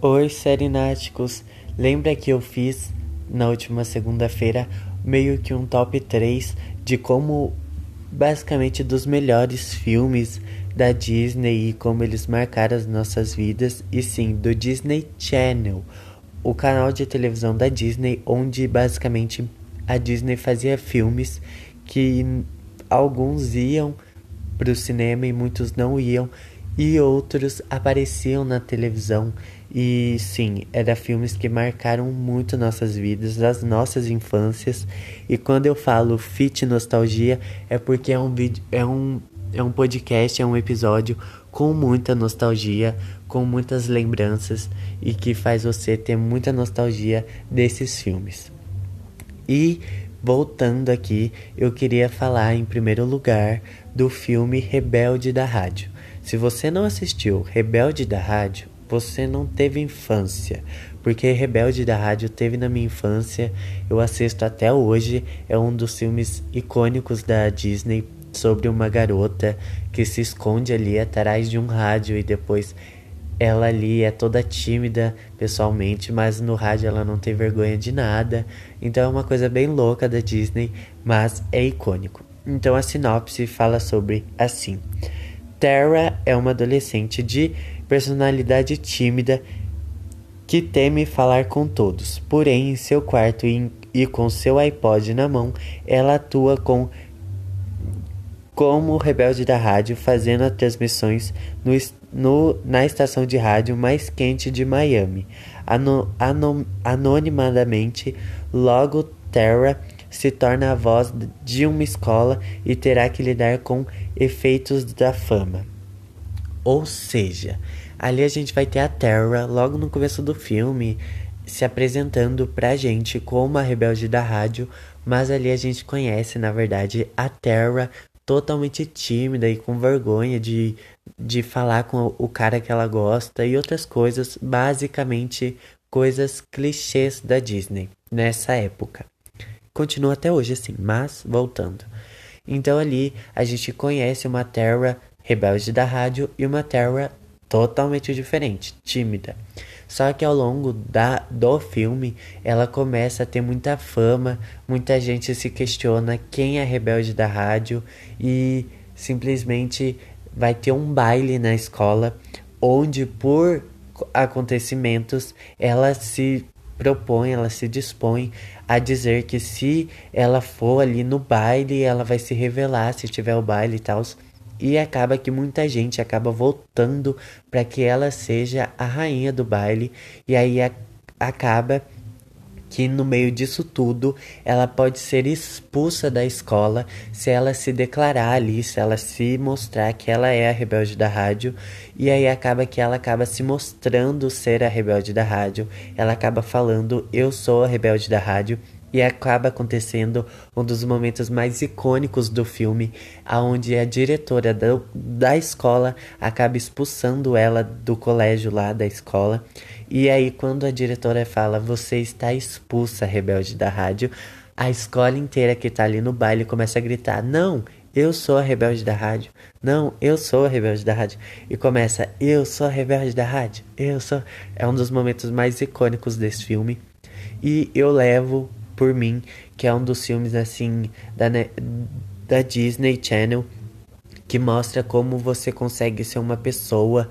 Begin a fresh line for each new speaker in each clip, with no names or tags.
Oi, serináticos! Lembra que eu fiz na última segunda-feira meio que um top 3 de como, basicamente, dos melhores filmes da Disney e como eles marcaram as nossas vidas, e sim, do Disney Channel, o canal de televisão da Disney, onde basicamente a Disney fazia filmes que alguns iam para o cinema e muitos não iam, e outros apareciam na televisão e sim, era filmes que marcaram muito nossas vidas, as nossas infâncias. E quando eu falo fit nostalgia, é porque é um vídeo, é um, é um podcast, é um episódio com muita nostalgia, com muitas lembranças e que faz você ter muita nostalgia desses filmes. E voltando aqui, eu queria falar em primeiro lugar do filme Rebelde da Rádio. Se você não assistiu Rebelde da Rádio, você não teve infância. Porque Rebelde da Rádio teve na minha infância, eu assisto até hoje, é um dos filmes icônicos da Disney sobre uma garota que se esconde ali atrás de um rádio e depois ela ali é toda tímida pessoalmente, mas no rádio ela não tem vergonha de nada. Então é uma coisa bem louca da Disney, mas é icônico. Então a sinopse fala sobre assim: Terra é uma adolescente de personalidade tímida que teme falar com todos. Porém, em seu quarto e, e com seu iPod na mão, ela atua com como rebelde da rádio, fazendo as transmissões no, no, na estação de rádio mais quente de Miami. Ano, ano, anonimamente, logo Terra se torna a voz de uma escola e terá que lidar com efeitos da fama. Ou seja, ali a gente vai ter a Terra logo no começo do filme se apresentando pra gente como a rebelde da rádio, mas ali a gente conhece, na verdade, a Terra totalmente tímida e com vergonha de, de falar com o cara que ela gosta e outras coisas, basicamente coisas clichês da Disney nessa época. Continua até hoje assim, mas voltando. Então ali a gente conhece uma Terra rebelde da rádio e uma Terra totalmente diferente, tímida. Só que ao longo da, do filme ela começa a ter muita fama, muita gente se questiona quem é rebelde da rádio e simplesmente vai ter um baile na escola onde por acontecimentos ela se propõe, ela se dispõe a dizer que se ela for ali no baile, ela vai se revelar se tiver o baile e tal. E acaba que muita gente acaba voltando para que ela seja a rainha do baile. E aí a, acaba que no meio disso tudo ela pode ser expulsa da escola se ela se declarar ali, se ela se mostrar que ela é a rebelde da rádio, e aí acaba que ela acaba se mostrando ser a rebelde da rádio, ela acaba falando eu sou a rebelde da rádio. E acaba acontecendo um dos momentos mais icônicos do filme, aonde a diretora da, da escola acaba expulsando ela do colégio lá da escola. E aí, quando a diretora fala, você está expulsa, rebelde da rádio, a escola inteira que tá ali no baile começa a gritar: Não, eu sou a rebelde da rádio. Não, eu sou a rebelde da rádio. E começa: Eu sou a rebelde da rádio. Eu sou. É um dos momentos mais icônicos desse filme. E eu levo por mim que é um dos filmes assim da, da Disney Channel que mostra como você consegue ser uma pessoa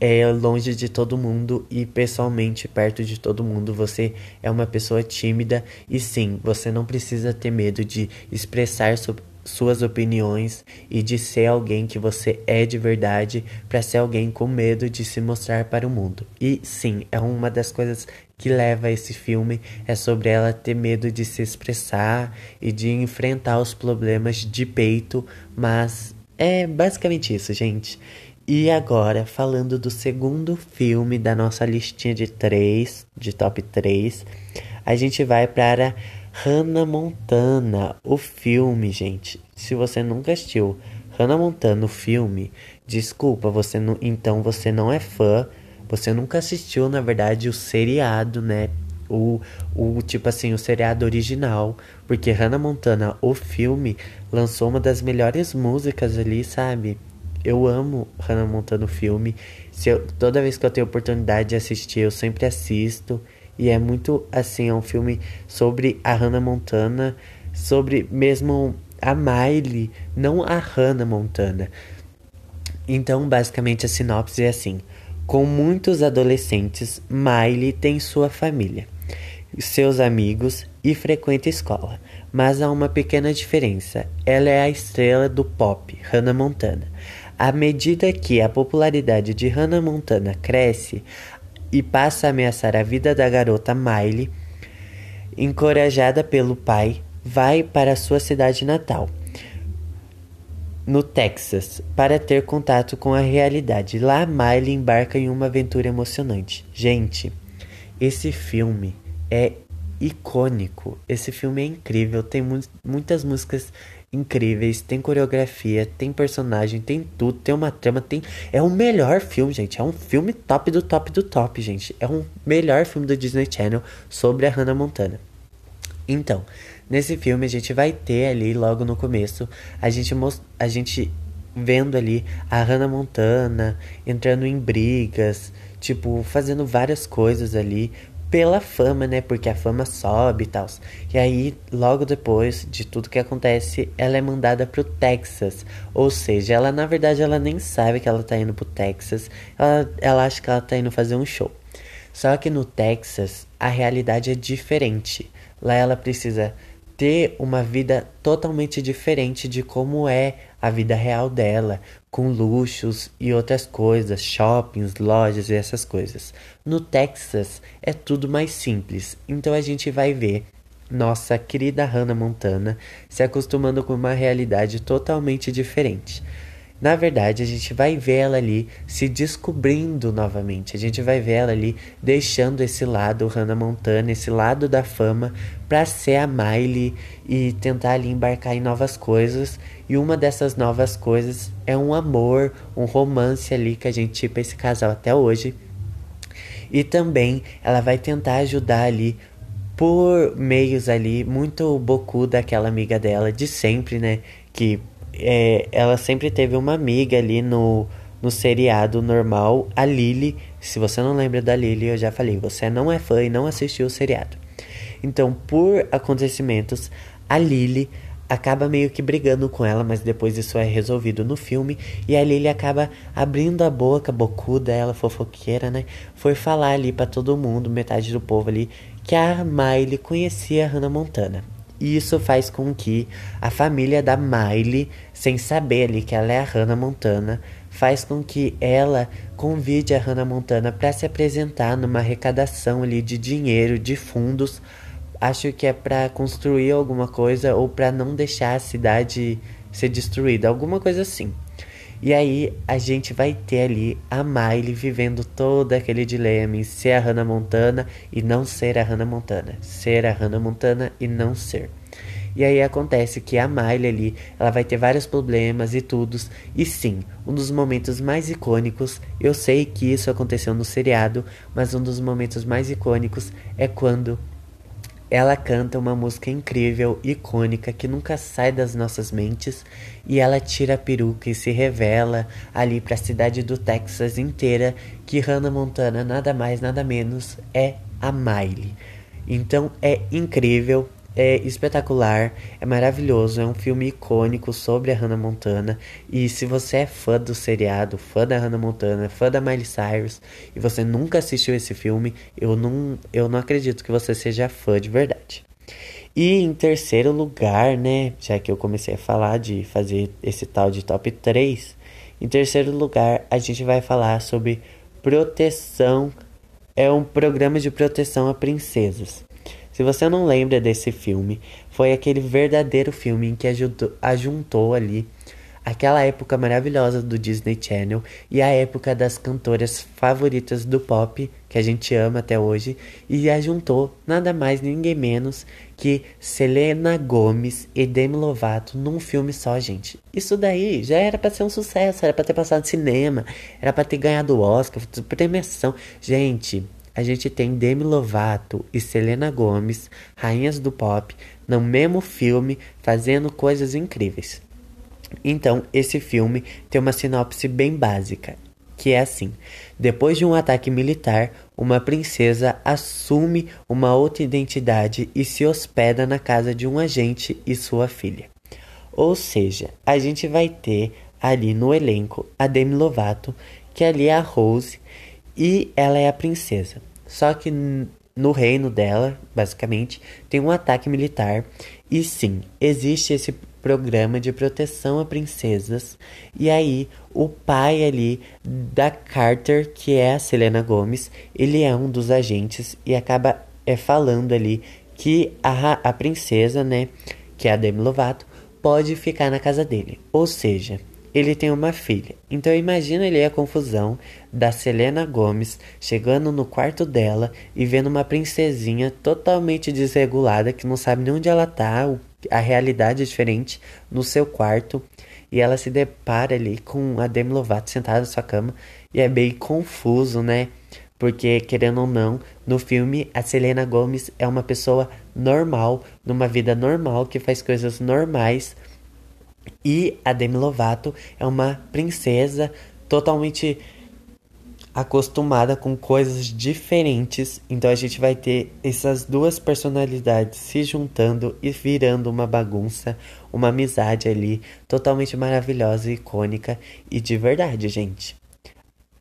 é longe de todo mundo e pessoalmente perto de todo mundo. Você é uma pessoa tímida e sim, você não precisa ter medo de expressar su suas opiniões e de ser alguém que você é de verdade para ser alguém com medo de se mostrar para o mundo. E sim, é uma das coisas que leva esse filme é sobre ela ter medo de se expressar e de enfrentar os problemas de peito, mas é basicamente isso, gente. E agora, falando do segundo filme da nossa listinha de três, de top 3, a gente vai para Hannah Montana, o filme, gente. Se você nunca assistiu Hannah Montana, o filme, desculpa, você não, então você não é fã, você nunca assistiu, na verdade, o seriado, né? O, o tipo assim, o seriado original, porque Hannah Montana, o filme, lançou uma das melhores músicas ali, sabe? Eu amo Hannah Montana o filme. Se eu, toda vez que eu tenho oportunidade de assistir, eu sempre assisto. E é muito assim, é um filme sobre a Hannah Montana, sobre mesmo a Miley, não a Hannah Montana. Então, basicamente, a sinopse é assim: com muitos adolescentes, Miley tem sua família, seus amigos e frequenta escola. Mas há uma pequena diferença: ela é a estrela do pop, Hannah Montana. À medida que a popularidade de Hannah Montana cresce e passa a ameaçar a vida da garota Miley, encorajada pelo pai, vai para sua cidade natal, no Texas, para ter contato com a realidade. Lá, Miley embarca em uma aventura emocionante. Gente, esse filme é icônico. Esse filme é incrível, tem mu muitas músicas incríveis, tem coreografia, tem personagem, tem tudo, tem uma trama, tem é o melhor filme, gente. É um filme top do top do top, gente. É um melhor filme do Disney Channel sobre a Hannah Montana. Então, nesse filme a gente vai ter ali logo no começo a gente a gente vendo ali a Hannah Montana entrando em brigas, tipo, fazendo várias coisas ali pela fama, né? Porque a fama sobe e tal. E aí, logo depois de tudo que acontece, ela é mandada pro Texas. Ou seja, ela na verdade ela nem sabe que ela tá indo pro Texas. Ela, ela acha que ela tá indo fazer um show. Só que no Texas, a realidade é diferente. Lá ela precisa ter uma vida totalmente diferente de como é a vida real dela, com luxos e outras coisas, shoppings, lojas e essas coisas. No Texas é tudo mais simples, então a gente vai ver nossa querida Hannah Montana se acostumando com uma realidade totalmente diferente. Na verdade, a gente vai ver ela ali se descobrindo novamente. A gente vai ver ela ali deixando esse lado Hannah Montana, esse lado da fama, para ser a Miley e tentar ali embarcar em novas coisas. E uma dessas novas coisas é um amor, um romance ali que a gente tipa esse casal até hoje. E também ela vai tentar ajudar ali por meios ali muito bocu daquela amiga dela de sempre, né? Que é, ela sempre teve uma amiga ali no, no seriado normal, a Lily. Se você não lembra da Lily, eu já falei, você não é fã e não assistiu o seriado. Então, por acontecimentos, a Lily acaba meio que brigando com ela, mas depois isso é resolvido no filme. E a Lily acaba abrindo a boca, bocuda, ela fofoqueira, né? Foi falar ali para todo mundo, metade do povo ali, que a Miley conhecia a Hannah Montana. E isso faz com que a família da Miley, sem saber ali que ela é a Hannah Montana, faz com que ela convide a Hannah Montana para se apresentar numa arrecadação ali de dinheiro, de fundos. Acho que é para construir alguma coisa ou para não deixar a cidade ser destruída, alguma coisa assim. E aí a gente vai ter ali a Miley vivendo todo aquele dilema em ser a Hannah Montana e não ser a Hannah Montana. Ser a Hannah Montana e não ser. E aí acontece que a Miley ali, ela vai ter vários problemas e tudo. E sim, um dos momentos mais icônicos, eu sei que isso aconteceu no seriado, mas um dos momentos mais icônicos é quando ela canta uma música incrível, icônica, que nunca sai das nossas mentes, e ela tira a peruca e se revela ali para a cidade do Texas inteira que Hannah Montana nada mais, nada menos é a Miley. Então é incrível, é espetacular, é maravilhoso, é um filme icônico sobre a Hannah Montana. E se você é fã do seriado, fã da Hannah Montana, fã da Miley Cyrus e você nunca assistiu esse filme, eu não, eu não acredito que você seja fã de verdade. E em terceiro lugar, né, já que eu comecei a falar de fazer esse tal de top 3, em terceiro lugar a gente vai falar sobre proteção, é um programa de proteção a princesas. Se você não lembra desse filme, foi aquele verdadeiro filme em que ajudou, ajuntou ali aquela época maravilhosa do Disney Channel e a época das cantoras favoritas do pop, que a gente ama até hoje, e ajuntou nada mais ninguém menos que Selena Gomez e Demi Lovato num filme só, gente. Isso daí já era para ser um sucesso, era para ter passado cinema, era para ter ganhado Oscar, premiação. Gente, a gente tem Demi Lovato e Selena Gomez, rainhas do pop, no mesmo filme, fazendo coisas incríveis. Então, esse filme tem uma sinopse bem básica, que é assim: depois de um ataque militar, uma princesa assume uma outra identidade e se hospeda na casa de um agente e sua filha. Ou seja, a gente vai ter ali no elenco a Demi Lovato, que ali é a Rose e ela é a princesa. Só que no reino dela, basicamente, tem um ataque militar e sim, existe esse programa de proteção a princesas. E aí, o pai ali da Carter, que é a Selena Gomes, ele é um dos agentes e acaba é, falando ali que a, a princesa, né, que é a Demi Lovato, pode ficar na casa dele. Ou seja, ele tem uma filha. Então imagina ali a confusão da Selena Gomes chegando no quarto dela e vendo uma princesinha totalmente desregulada que não sabe nem onde ela tá, a realidade é diferente no seu quarto e ela se depara ali com a Demi Lovato sentada na sua cama e é bem confuso, né? Porque, querendo ou não, no filme a Selena Gomez é uma pessoa normal, numa vida normal, que faz coisas normais. E a Demi Lovato é uma princesa totalmente acostumada com coisas diferentes, então a gente vai ter essas duas personalidades se juntando e virando uma bagunça, uma amizade ali totalmente maravilhosa, icônica e de verdade, gente.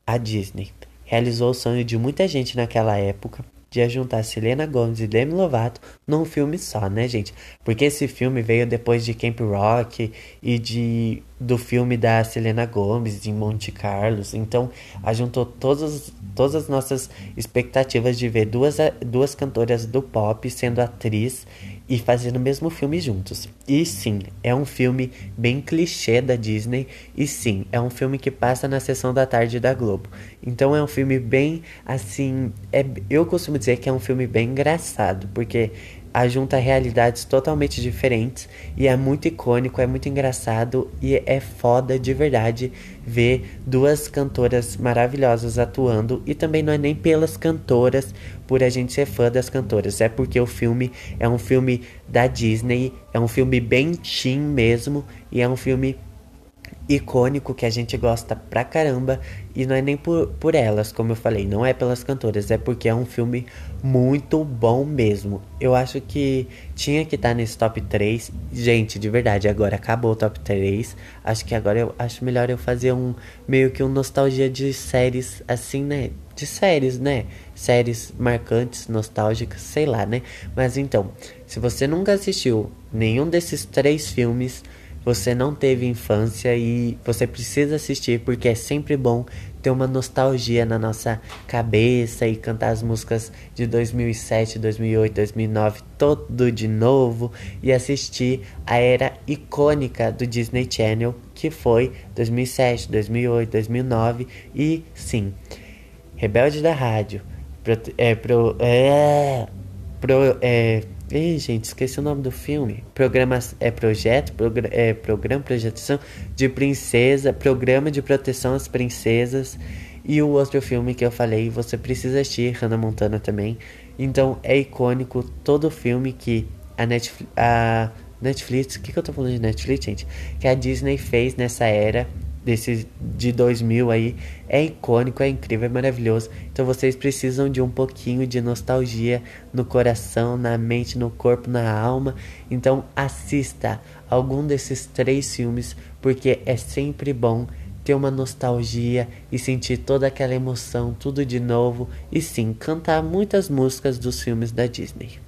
A Disney realizou o sonho de muita gente naquela época de juntar Selena Gomez e Demi Lovato num filme só, né, gente? Porque esse filme veio depois de Camp Rock e de do filme da Selena Gomez em Monte Carlos. Então, ajuntou todas, todas as nossas expectativas de ver duas, duas cantoras do pop sendo atriz e fazendo o mesmo filme juntos. E sim, é um filme bem clichê da Disney. E sim, é um filme que passa na sessão da tarde da Globo. Então é um filme bem assim. É, eu costumo dizer que é um filme bem engraçado, porque ajunta realidades totalmente diferentes e é muito icônico, é muito engraçado e é foda de verdade ver duas cantoras maravilhosas atuando e também não é nem pelas cantoras por a gente ser fã das cantoras, é porque o filme é um filme da Disney, é um filme bem teen mesmo e é um filme icônico que a gente gosta pra caramba e não é nem por, por elas, como eu falei, não é pelas cantoras, é porque é um filme muito bom mesmo. Eu acho que tinha que estar tá nesse top 3. Gente, de verdade, agora acabou o top 3. Acho que agora eu acho melhor eu fazer um meio que um nostalgia de séries assim, né? De séries, né? Séries marcantes, nostálgicas, sei lá, né? Mas então, se você nunca assistiu nenhum desses três filmes, você não teve infância e você precisa assistir porque é sempre bom ter uma nostalgia na nossa cabeça e cantar as músicas de 2007, 2008, 2009 todo de novo e assistir a era icônica do Disney Channel que foi 2007, 2008, 2009 e sim, Rebelde da Rádio, pro, é, pro, é, pro, é, Ei, gente, esqueci o nome do filme. Programa é projeto, progr é programa projeção de princesa, programa de proteção às princesas e o outro filme que eu falei, você precisa assistir, Hannah Montana também. Então é icônico todo filme que a Netflix, a Netflix, o que, que eu tô falando de Netflix, gente? Que a Disney fez nessa era desse de 2000 aí é icônico, é incrível, é maravilhoso. Então vocês precisam de um pouquinho de nostalgia no coração, na mente, no corpo, na alma. Então assista algum desses três filmes porque é sempre bom ter uma nostalgia e sentir toda aquela emoção, tudo de novo e sim cantar muitas músicas dos filmes da Disney.